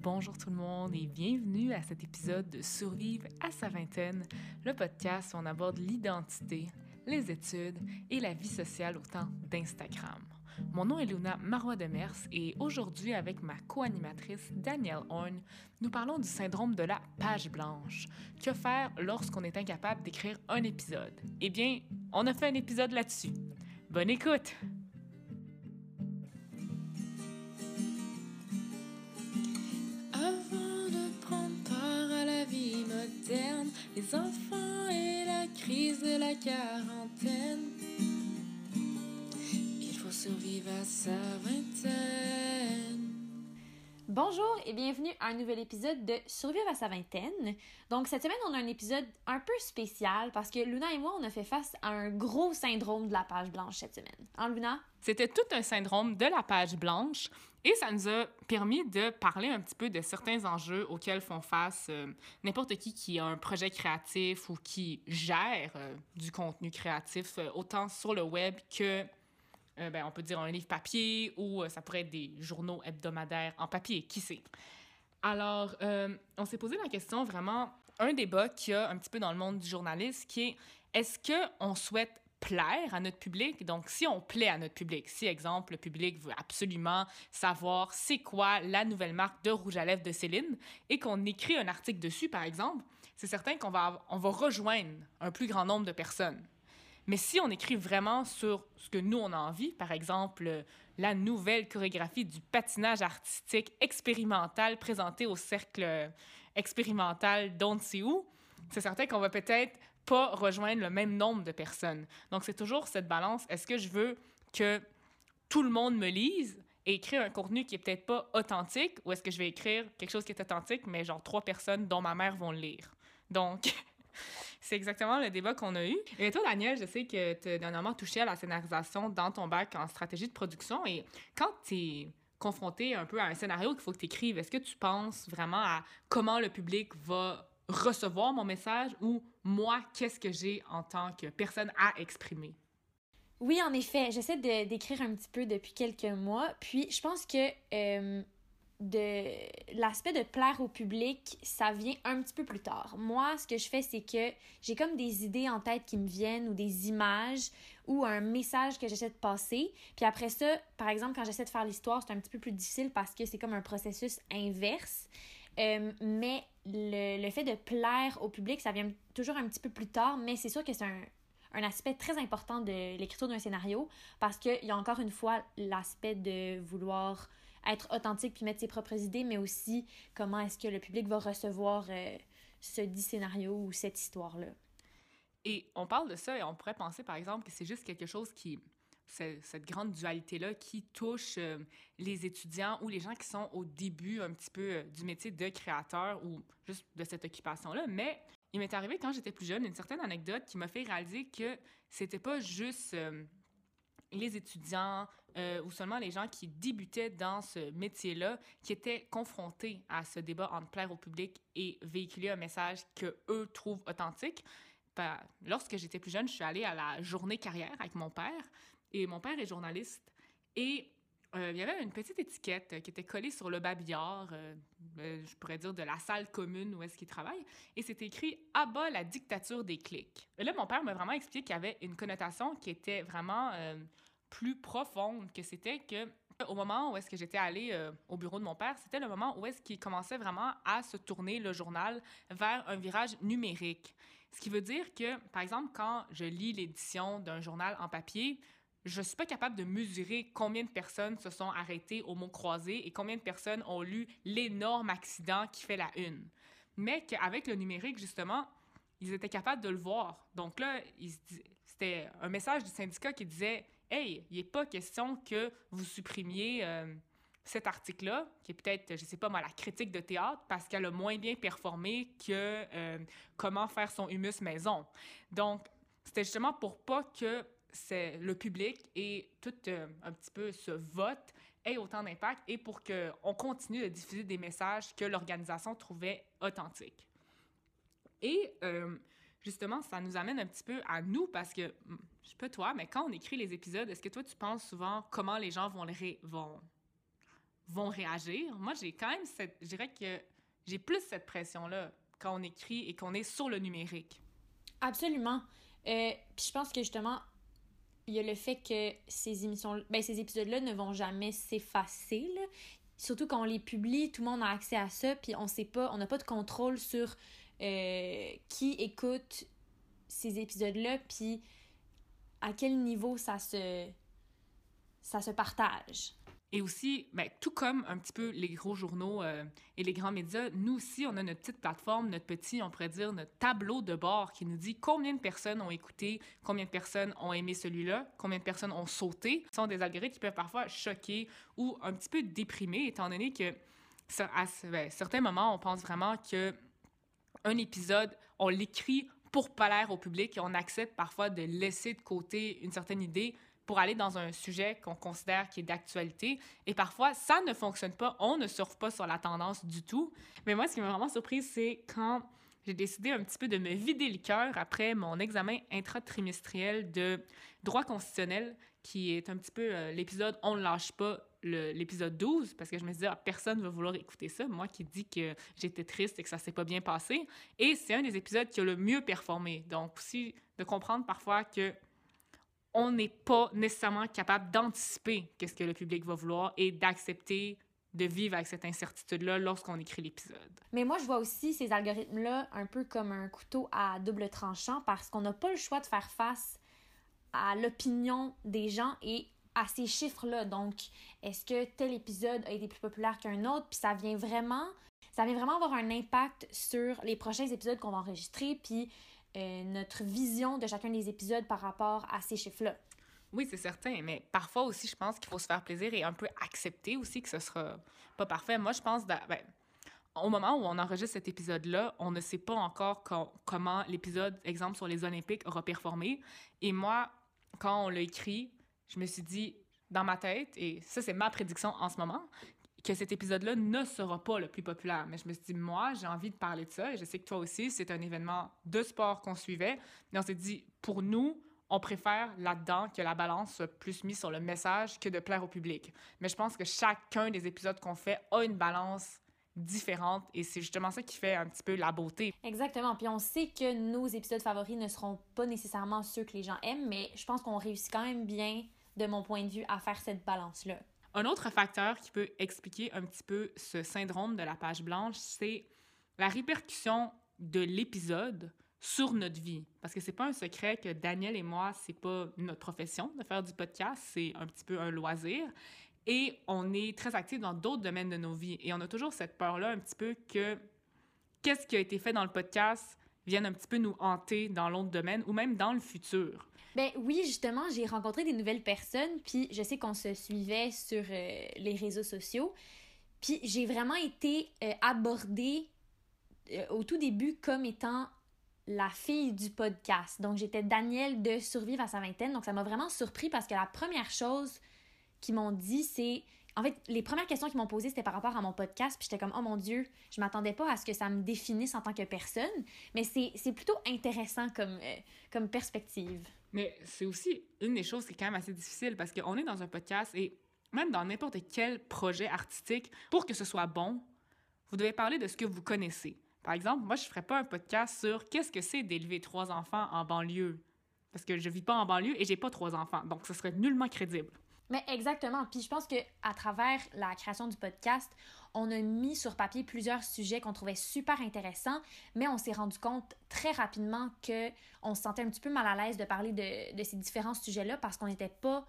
Bonjour tout le monde et bienvenue à cet épisode de Survivre à sa vingtaine, le podcast où on aborde l'identité, les études et la vie sociale au temps d'Instagram. Mon nom est Luna Marois Demers et aujourd'hui, avec ma co-animatrice Danielle Horn, nous parlons du syndrome de la page blanche. Que faire lorsqu'on est incapable d'écrire un épisode? Eh bien, on a fait un épisode là-dessus. Bonne écoute! Les enfants et la crise de la quarantaine. Il faut survivre à sa. Bonjour et bienvenue à un nouvel épisode de Survivre à sa vingtaine. Donc cette semaine, on a un épisode un peu spécial parce que Luna et moi, on a fait face à un gros syndrome de la page blanche cette semaine. Hein, Luna? C'était tout un syndrome de la page blanche et ça nous a permis de parler un petit peu de certains enjeux auxquels font face euh, n'importe qui qui a un projet créatif ou qui gère euh, du contenu créatif, euh, autant sur le web que euh, ben, on peut dire un livre papier ou euh, ça pourrait être des journaux hebdomadaires en papier, qui sait? Alors, euh, on s'est posé la question vraiment, un débat qu'il y a un petit peu dans le monde du journalisme qui est est-ce qu'on souhaite plaire à notre public? Donc, si on plaît à notre public, si, exemple, le public veut absolument savoir c'est quoi la nouvelle marque de rouge à lèvres de Céline et qu'on écrit un article dessus, par exemple, c'est certain qu'on va, on va rejoindre un plus grand nombre de personnes. Mais si on écrit vraiment sur ce que nous, on a envie, par exemple, la nouvelle chorégraphie du patinage artistique expérimental présenté au cercle expérimental d'on sait où, c'est certain qu'on va peut-être pas rejoindre le même nombre de personnes. Donc, c'est toujours cette balance. Est-ce que je veux que tout le monde me lise et écrire un contenu qui est peut-être pas authentique ou est-ce que je vais écrire quelque chose qui est authentique, mais genre trois personnes dont ma mère vont le lire? Donc, c'est exactement le débat qu'on a eu. Et toi, Daniel, je sais que tu as dernièrement touché à la scénarisation dans ton bac en stratégie de production. Et quand tu es confronté un peu à un scénario qu'il faut que tu écrives, est-ce que tu penses vraiment à comment le public va recevoir mon message ou moi, qu'est-ce que j'ai en tant que personne à exprimer? Oui, en effet, j'essaie d'écrire un petit peu depuis quelques mois. Puis, je pense que euh, de l'aspect de plaire au public, ça vient un petit peu plus tard. Moi, ce que je fais, c'est que j'ai comme des idées en tête qui me viennent ou des images ou un message que j'essaie de passer. Puis après ça, par exemple, quand j'essaie de faire l'histoire, c'est un petit peu plus difficile parce que c'est comme un processus inverse. Euh, mais le, le fait de plaire au public, ça vient toujours un petit peu plus tard, mais c'est sûr que c'est un, un aspect très important de l'écriture d'un scénario parce qu'il y a encore une fois l'aspect de vouloir être authentique puis mettre ses propres idées, mais aussi comment est-ce que le public va recevoir euh, ce dit scénario ou cette histoire-là. Et on parle de ça et on pourrait penser, par exemple, que c'est juste quelque chose qui cette grande dualité-là qui touche euh, les étudiants ou les gens qui sont au début un petit peu euh, du métier de créateur ou juste de cette occupation-là. Mais il m'est arrivé quand j'étais plus jeune une certaine anecdote qui m'a fait réaliser que c'était pas juste les étudiants euh, ou seulement les gens qui débutaient dans ce métier-là qui étaient confrontés à ce débat entre plaire au public et véhiculer un message que eux trouvent authentique. Ben, lorsque j'étais plus jeune, je suis allée à la journée carrière avec mon père et mon père est journaliste et euh, il y avait une petite étiquette qui était collée sur le babillard, euh, je pourrais dire de la salle commune où est-ce qu'il travaille, et c'était écrit « À bas la dictature des clics ». Là, mon père m'a vraiment expliqué qu'il y avait une connotation qui était vraiment euh, plus profonde, que c'était que au moment où est-ce que j'étais allée euh, au bureau de mon père, c'était le moment où est-ce qu'il commençait vraiment à se tourner le journal vers un virage numérique. Ce qui veut dire que, par exemple, quand je lis l'édition d'un journal en papier, je suis pas capable de mesurer combien de personnes se sont arrêtées au mot croisé et combien de personnes ont lu l'énorme accident qui fait la une. Mais qu'avec le numérique, justement, ils étaient capables de le voir. Donc là, c'était un message du syndicat qui disait Hey, il n'est pas question que vous supprimiez euh, cet article-là, qui est peut-être, je sais pas moi, la critique de théâtre, parce qu'elle a moins bien performé que euh, comment faire son humus maison. Donc, c'était justement pour pas que le public et tout euh, un petit peu ce vote ait autant d'impact et pour qu'on continue de diffuser des messages que l'organisation trouvait authentiques. Et justement, ça nous amène un petit peu à nous parce que, hmm, je sais pas toi, mais quand on écrit les épisodes, est-ce que toi tu penses souvent comment les gens vont, les vont, vont réagir? Moi, j'ai quand même cette... Je dirais que j'ai plus cette pression-là quand on écrit et qu'on est sur le numérique. Absolument. Euh, puis je pense que justement, il y a le fait que ces émissions, ben, ces épisodes-là ne vont jamais s'effacer. Surtout quand on les publie, tout le monde a accès à ça, puis on sait pas, on n'a pas de contrôle sur euh, qui écoute ces épisodes-là, puis à quel niveau ça se, ça se partage. Et aussi, ben, tout comme un petit peu les gros journaux euh, et les grands médias, nous aussi, on a notre petite plateforme, notre petit, on pourrait dire, notre tableau de bord qui nous dit combien de personnes ont écouté, combien de personnes ont aimé celui-là, combien de personnes ont sauté. Ce sont des algorithmes qui peuvent parfois choquer ou un petit peu déprimer, étant donné que à ben, certains moments, on pense vraiment que un épisode, on l'écrit pour plaire au public et on accepte parfois de laisser de côté une certaine idée pour aller dans un sujet qu'on considère qui est d'actualité. Et parfois, ça ne fonctionne pas. On ne surfe pas sur la tendance du tout. Mais moi, ce qui m'a vraiment surprise, c'est quand j'ai décidé un petit peu de me vider le cœur après mon examen intratrimestriel de droit constitutionnel, qui est un petit peu euh, l'épisode On ne lâche pas, l'épisode 12, parce que je me disais, ah, personne ne va vouloir écouter ça, moi qui dis que j'étais triste et que ça s'est pas bien passé. Et c'est un des épisodes qui a le mieux performé. Donc aussi, de comprendre parfois que on n'est pas nécessairement capable d'anticiper qu'est-ce que le public va vouloir et d'accepter de vivre avec cette incertitude-là lorsqu'on écrit l'épisode. Mais moi, je vois aussi ces algorithmes-là un peu comme un couteau à double tranchant parce qu'on n'a pas le choix de faire face à l'opinion des gens et à ces chiffres-là. Donc, est-ce que tel épisode a été plus populaire qu'un autre? Puis ça vient vraiment, ça vient vraiment avoir un impact sur les prochains épisodes qu'on va enregistrer. Puis euh, notre vision de chacun des épisodes par rapport à ces chiffres-là. Oui, c'est certain, mais parfois aussi, je pense qu'il faut se faire plaisir et un peu accepter aussi que ce sera pas parfait. Moi, je pense, ben, au moment où on enregistre cet épisode-là, on ne sait pas encore comment l'épisode, exemple sur les Olympiques, aura performé. Et moi, quand on l'a écrit, je me suis dit, dans ma tête, et ça, c'est ma prédiction en ce moment, que cet épisode-là ne sera pas le plus populaire. Mais je me suis dit, moi, j'ai envie de parler de ça. Et je sais que toi aussi, c'est un événement de sport qu'on suivait. Mais on s'est dit, pour nous, on préfère là-dedans que la balance soit plus mise sur le message que de plaire au public. Mais je pense que chacun des épisodes qu'on fait a une balance différente et c'est justement ça qui fait un petit peu la beauté. Exactement. Puis on sait que nos épisodes favoris ne seront pas nécessairement ceux que les gens aiment, mais je pense qu'on réussit quand même bien, de mon point de vue, à faire cette balance-là. Un autre facteur qui peut expliquer un petit peu ce syndrome de la page blanche, c'est la répercussion de l'épisode sur notre vie. Parce que c'est pas un secret que Daniel et moi, c'est pas notre profession de faire du podcast, c'est un petit peu un loisir. Et on est très actifs dans d'autres domaines de nos vies. Et on a toujours cette peur-là un petit peu que qu'est-ce qui a été fait dans le podcast vienne un petit peu nous hanter dans l'autre domaine ou même dans le futur. Ben oui, justement, j'ai rencontré des nouvelles personnes, puis je sais qu'on se suivait sur euh, les réseaux sociaux. Puis j'ai vraiment été euh, abordée euh, au tout début comme étant la fille du podcast. Donc j'étais Danielle de Survivre à sa vingtaine. Donc ça m'a vraiment surpris parce que la première chose qu'ils m'ont dit, c'est en fait, les premières questions qu'ils m'ont posées, c'était par rapport à mon podcast. Puis j'étais comme, oh mon Dieu, je m'attendais pas à ce que ça me définisse en tant que personne. Mais c'est plutôt intéressant comme, euh, comme perspective. Mais c'est aussi une des choses qui est quand même assez difficile parce qu'on est dans un podcast et même dans n'importe quel projet artistique, pour que ce soit bon, vous devez parler de ce que vous connaissez. Par exemple, moi, je ne ferais pas un podcast sur qu'est-ce que c'est d'élever trois enfants en banlieue. Parce que je vis pas en banlieue et j'ai pas trois enfants. Donc, ce serait nullement crédible. Mais exactement. Puis je pense que à travers la création du podcast, on a mis sur papier plusieurs sujets qu'on trouvait super intéressants, mais on s'est rendu compte très rapidement que on se sentait un petit peu mal à l'aise de parler de, de ces différents sujets-là parce qu'on n'était pas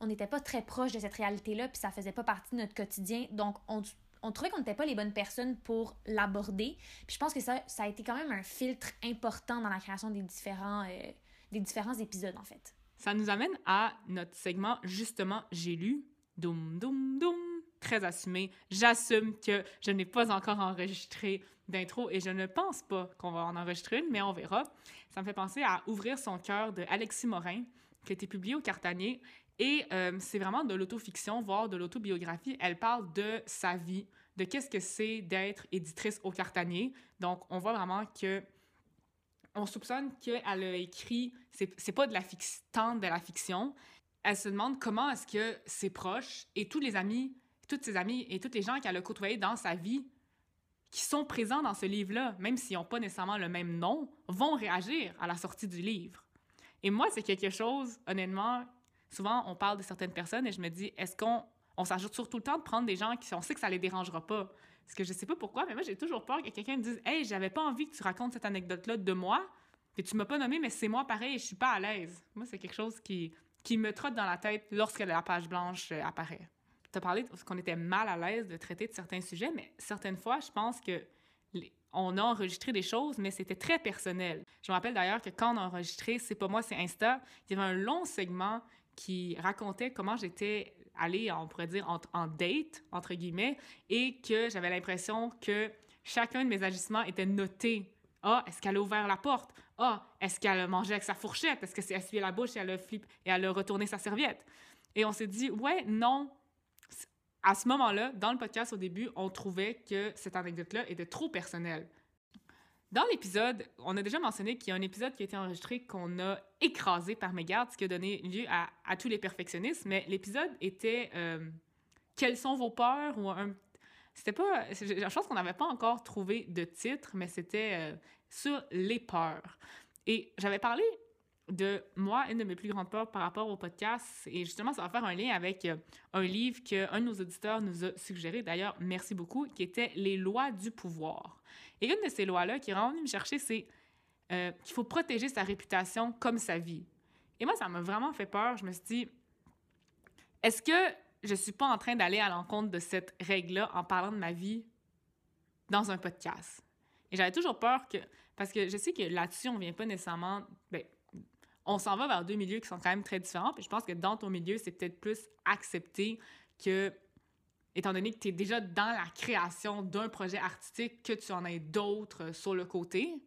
on n'était pas très proche de cette réalité-là, puis ça faisait pas partie de notre quotidien. Donc on, on trouvait qu'on n'était pas les bonnes personnes pour l'aborder. Puis je pense que ça, ça a été quand même un filtre important dans la création des différents, euh, des différents épisodes en fait. Ça nous amène à notre segment justement J'ai lu. Doum, doum, doum. Très assumé. J'assume que je n'ai pas encore enregistré d'intro et je ne pense pas qu'on va en enregistrer une, mais on verra. Ça me fait penser à Ouvrir son cœur de Alexis Morin, qui a été publié au Cartanier. Et euh, c'est vraiment de l'autofiction, voire de l'autobiographie. Elle parle de sa vie, de qu'est-ce que c'est d'être éditrice au Cartanier. Donc, on voit vraiment que on soupçonne qu'elle a écrit, c'est pas de la tant de la fiction. Elle se demande comment est-ce que ses proches et tous les amis toutes ses amis et tous les gens qu'elle a côtoyés dans sa vie, qui sont présents dans ce livre-là, même s'ils n'ont pas nécessairement le même nom, vont réagir à la sortie du livre. Et moi, c'est quelque chose, honnêtement, souvent on parle de certaines personnes et je me dis, est-ce qu'on on s'ajoute surtout le temps de prendre des gens qui on sait que ça les dérangera pas? Parce que je sais pas pourquoi, mais moi j'ai toujours peur que quelqu'un me dise, hey, j'avais pas envie que tu racontes cette anecdote-là de moi, puis tu m'as pas nommé, mais c'est moi pareil et je suis pas à l'aise. Moi, c'est quelque chose qui, qui me trotte dans la tête lorsque la page blanche euh, apparaît. Tu as parlé de ce qu'on était mal à l'aise de traiter de certains sujets, mais certaines fois, je pense que on a enregistré des choses, mais c'était très personnel. Je me rappelle d'ailleurs que quand on a enregistré C'est pas moi, c'est Insta, il y avait un long segment qui racontait comment j'étais allée, on pourrait dire, en, date, entre guillemets, et que j'avais l'impression que chacun de mes agissements était noté. Ah, est-ce qu'elle a ouvert la porte? Ah, est-ce qu'elle a mangé avec sa fourchette? Est-ce que c'est essuyé la bouche et elle a, flip, et elle a retourné sa serviette? Et on s'est dit, ouais, non. À ce moment-là, dans le podcast au début, on trouvait que cette anecdote-là était trop personnelle. Dans l'épisode, on a déjà mentionné qu'il y a un épisode qui a été enregistré qu'on a écrasé par mégarde, ce qui a donné lieu à, tous les perfectionnistes, mais l'épisode était euh, Quelles sont vos peurs ou. C'était pas. Je pense qu'on n'avait pas encore trouvé de titre, mais c'était euh, sur les peurs. Et j'avais parlé de moi, une de mes plus grandes peurs par rapport au podcast. Et justement, ça va faire un lien avec euh, un livre qu'un de nos auditeurs nous a suggéré, d'ailleurs, merci beaucoup, qui était Les lois du pouvoir. Et une de ces lois-là qui est vraiment venue me chercher, c'est euh, qu'il faut protéger sa réputation comme sa vie. Et moi, ça m'a vraiment fait peur. Je me suis dit, est-ce que je ne suis pas en train d'aller à l'encontre de cette règle-là en parlant de ma vie dans un podcast? Et j'avais toujours peur que, parce que je sais que là-dessus, on ne vient pas nécessairement, ben, on s'en va vers deux milieux qui sont quand même très différents. Puis je pense que dans ton milieu, c'est peut-être plus accepté que, étant donné que tu es déjà dans la création d'un projet artistique, que tu en aies d'autres sur le côté,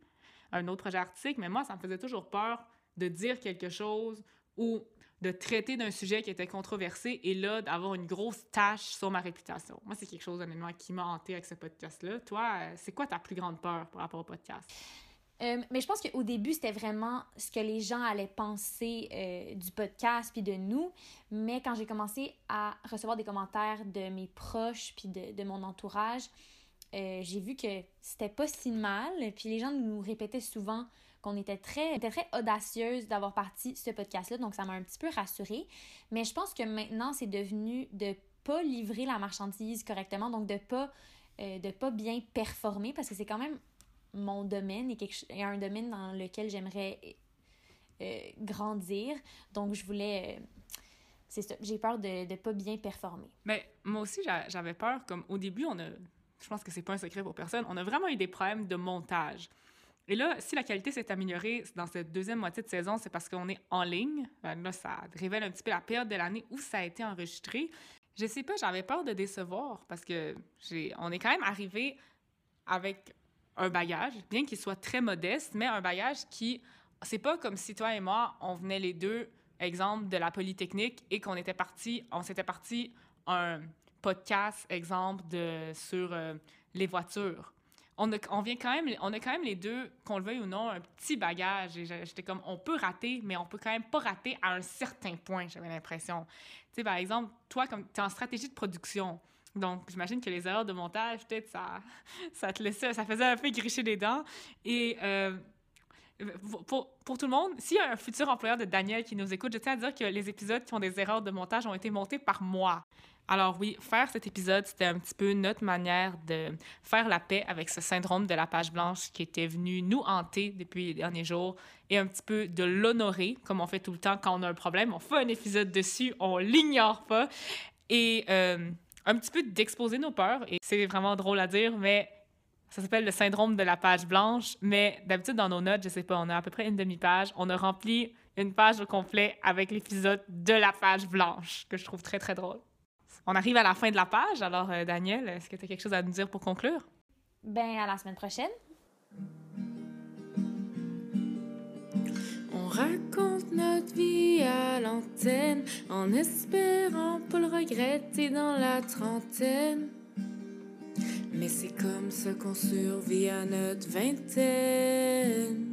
un autre projet artistique. Mais moi, ça me faisait toujours peur de dire quelque chose ou de traiter d'un sujet qui était controversé et là, d'avoir une grosse tâche sur ma réputation. Moi, c'est quelque chose, honnêtement, qui m'a hanté avec ce podcast-là. Toi, euh, c'est quoi ta plus grande peur par rapport au podcast? Euh, mais je pense qu'au début, c'était vraiment ce que les gens allaient penser euh, du podcast puis de nous. Mais quand j'ai commencé à recevoir des commentaires de mes proches puis de, de mon entourage, euh, j'ai vu que c'était pas si mal. Puis les gens nous répétaient souvent qu'on était très, était très audacieuse d'avoir parti ce podcast-là. Donc ça m'a un petit peu rassurée. Mais je pense que maintenant, c'est devenu de pas livrer la marchandise correctement. Donc de pas, de pas bien performer parce que c'est quand même mon domaine et, quelque, un domaine dans lequel j'aimerais euh, grandir. Donc, je voulais. Euh, c'est ça. J'ai peur de ne pas bien performer. Mais moi aussi, j'avais peur. Comme au début, on a. Je pense que c'est pas un secret pour personne. On a vraiment eu des problèmes de montage. Et là, si la qualité s'est améliorée dans cette deuxième moitié de saison, c'est parce qu'on est en ligne. Ben là, ça révèle un petit peu la période de l'année où ça a été enregistré. Je sais pas, j'avais peur de décevoir parce que j'ai, on est quand même arrivé avec un bagage, bien qu'il soit très modeste, mais un bagage qui, c'est pas comme si toi et moi, on venait les deux, exemple, de la Polytechnique et qu'on était parti, on s'était parti un podcast, exemple, de, sur euh, les voitures. On, a, on, vient quand même, on a quand même les deux, qu'on le veuille ou non, un petit bagage. Et j'étais comme, on peut rater, mais on peut quand même pas rater à un certain point, j'avais l'impression. Tu sais, par exemple, toi, tu es en stratégie de production, donc, j'imagine que les erreurs de montage, peut-être, ça, ça te laissait, ça faisait un peu gricher les dents. Et euh, pour, pour, tout le monde, s'il y a un futur employeur de Daniel qui nous écoute, je tiens à dire que les épisodes qui ont des erreurs de montage ont été montés par moi. Alors oui, faire cet épisode, c'était un petit peu notre manière de faire la paix avec ce syndrome de la page blanche qui était venu nous hanter depuis les derniers jours et un petit peu de l'honorer, comme on fait tout le temps quand on a un problème. On fait un épisode dessus, on l'ignore pas. Et euh, un petit peu d'exposer nos peurs. Et c'est vraiment drôle à dire, mais ça s'appelle le syndrome de la page blanche. Mais d'habitude, dans nos notes, je sais pas, on a à peu près une demi-page. On a rempli une page au complet avec l'épisode de la page blanche, que je trouve très, très drôle. On arrive à la fin de la page. Alors, euh, Daniel, est-ce que tu as quelque chose à nous dire pour conclure? Ben, à la semaine prochaine. Raconte notre vie à l'antenne en espérant pas le regretter dans la trentaine. Mais c'est comme ça qu'on survit à notre vingtaine.